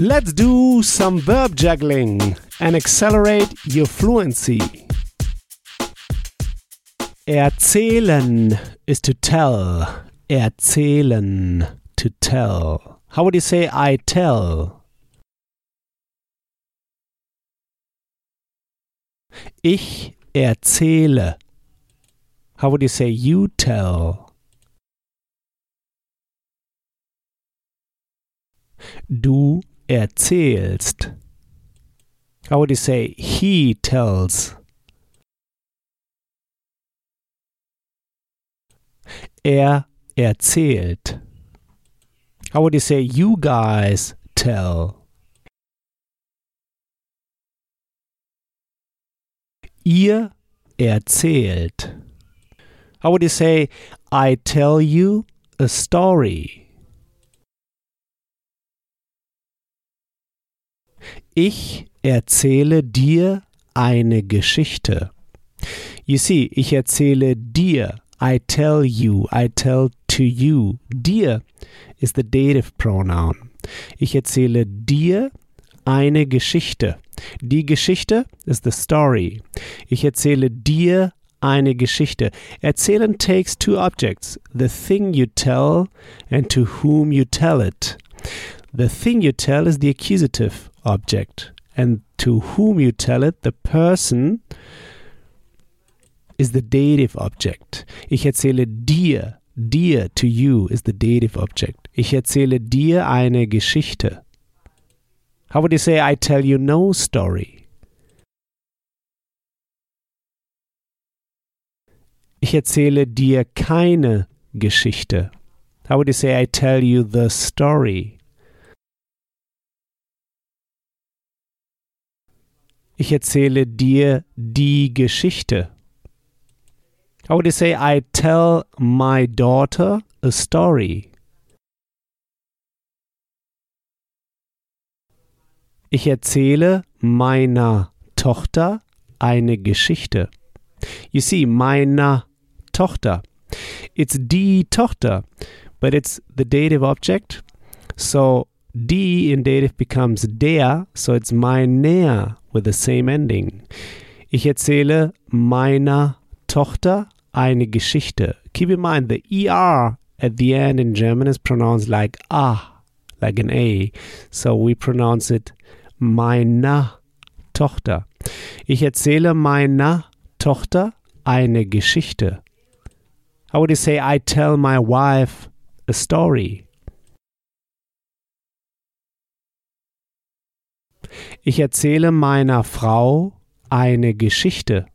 Let's do some verb juggling and accelerate your fluency. Erzählen is to tell. Erzählen, to tell. How would you say I tell? Ich erzähle. How would you say you tell? Du erzählst. How would you say he tells? Er erzählt. How would you say you guys tell? Ihr erzählt. How would you say I tell you a story? Ich erzähle dir eine Geschichte. You see, ich erzähle dir. I tell you, I tell to you. Dir is the dative pronoun. Ich erzähle dir eine Geschichte. Die Geschichte ist the story. Ich erzähle dir eine Geschichte. Erzählen takes two objects, the thing you tell and to whom you tell it. The thing you tell is the accusative object, and to whom you tell it, the person is the dative object. Ich erzähle dir, dir to you is the dative object. Ich erzähle dir eine Geschichte. How would you say I tell you no story? Ich erzähle dir keine Geschichte. How would you say I tell you the story? Ich erzähle dir die Geschichte. How would you say I tell my daughter a story? Ich erzähle meiner Tochter eine Geschichte. You see, meiner Tochter. It's die Tochter, but it's the dative object. So die in dative becomes der, so it's meiner with the same ending. Ich erzähle meiner Tochter eine Geschichte. Keep in mind the er at the end in German is pronounced like ah, like an a. So we pronounce it meiner Tochter. Ich erzähle meiner Tochter eine Geschichte. How would you say I tell my wife a story? Ich erzähle meiner Frau eine Geschichte.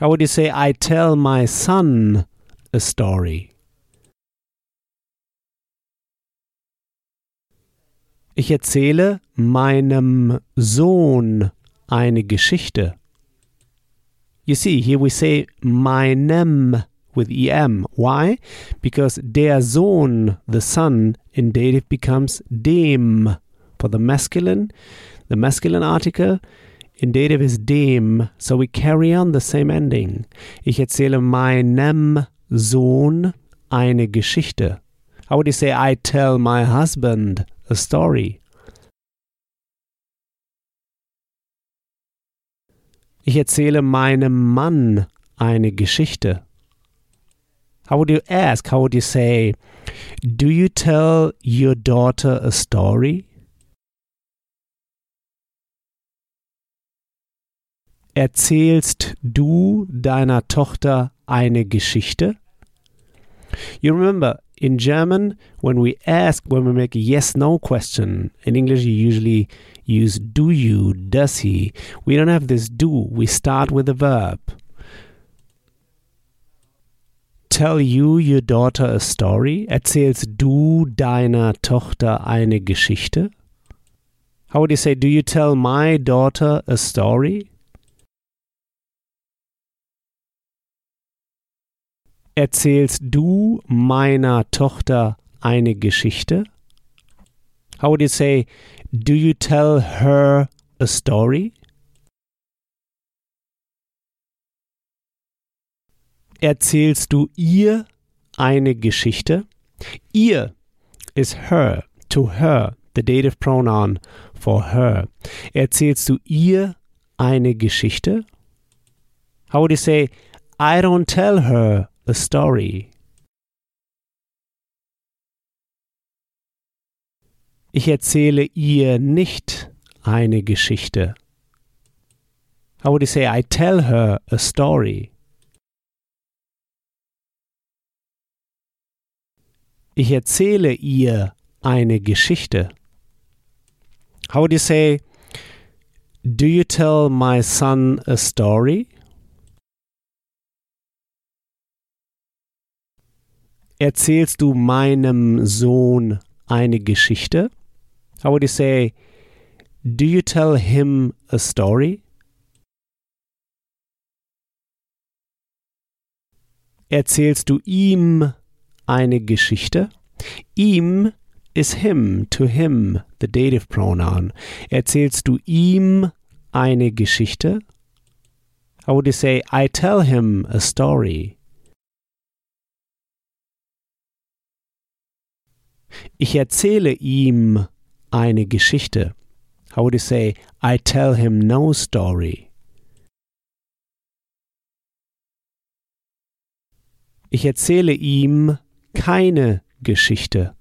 How would you say I tell my son a story? Ich erzähle meinem Sohn eine Geschichte. You see, here we say meinem with em. Why? Because der Sohn, the son, in dative becomes dem for the masculine. The masculine article in dative is dem, so we carry on the same ending. Ich erzähle meinem Sohn eine Geschichte. How would you say I tell my husband a story? Ich erzähle meinem Mann eine Geschichte. How would you ask? How would you say, Do you tell your daughter a story? Erzählst du deiner Tochter eine Geschichte? You remember, in German, when we ask, when we make a yes no question, in English you usually use do you, does he. We don't have this do, we start with a verb. Tell you your daughter a story? Erzählst du deiner Tochter eine Geschichte? How would you say, do you tell my daughter a story? Erzählst du meiner Tochter eine Geschichte? How would you say, do you tell her a story? Erzählst du ihr eine Geschichte? Ihr is her, to her. the dative pronoun for her. Erzählst du ihr eine Geschichte? How would you say, I don't tell her a story? Ich erzähle ihr nicht eine Geschichte. How would you say, I tell her a story? Ich erzähle ihr eine Geschichte. How would you say, Do you tell my son a story? Erzählst du meinem Sohn eine Geschichte? How would you say, Do you tell him a story? Erzählst du ihm eine Geschichte? Ihm is him, to him, the dative pronoun. Erzählst du ihm eine Geschichte? How would you say, I tell him a story? Ich erzähle ihm eine Geschichte. How would you say, I tell him no story? Ich erzähle ihm keine Geschichte.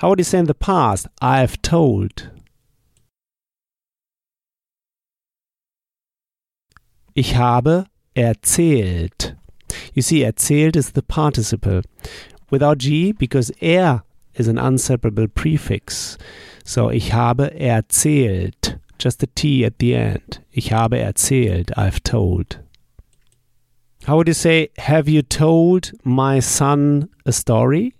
How would you say in the past, I've told? Ich habe erzählt. You see, erzählt is the participle. Without G, because er is an unseparable prefix. So, ich habe erzählt. Just a T at the end. Ich habe erzählt. I've told. How would you say, have you told my son a story?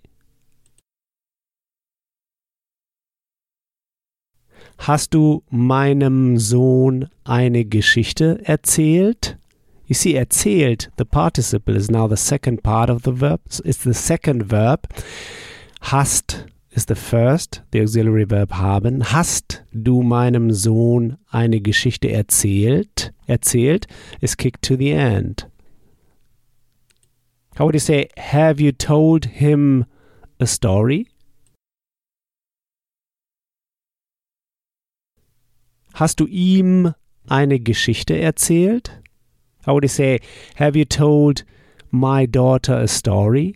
Hast du meinem Sohn eine Geschichte erzählt? You see, erzählt, the participle is now the second part of the verb. It's the second verb. Hast is the first, the auxiliary verb haben. Hast du meinem Sohn eine Geschichte erzählt? Erzählt is kicked to the end. How would you say, have you told him a story? Hast du ihm eine Geschichte erzählt? How would say, have you told my daughter a story?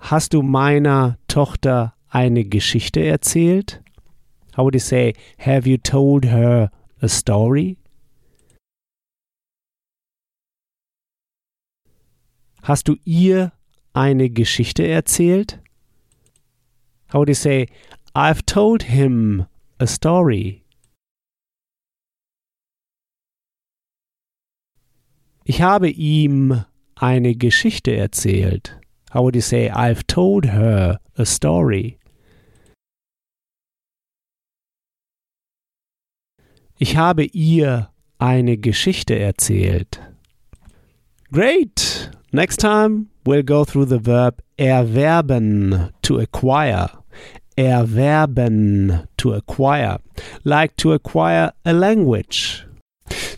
Hast du meiner Tochter eine Geschichte erzählt? How would you say, have you told her a story? Hast du ihr eine Geschichte erzählt? How would you say, I've told him a story? Ich habe ihm eine Geschichte erzählt. How would you say, I've told her a story? Ich habe ihr eine Geschichte erzählt. Great! Next time we'll go through the verb erwerben to acquire. Erwerben to acquire, like to acquire a language.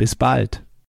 Bis bald.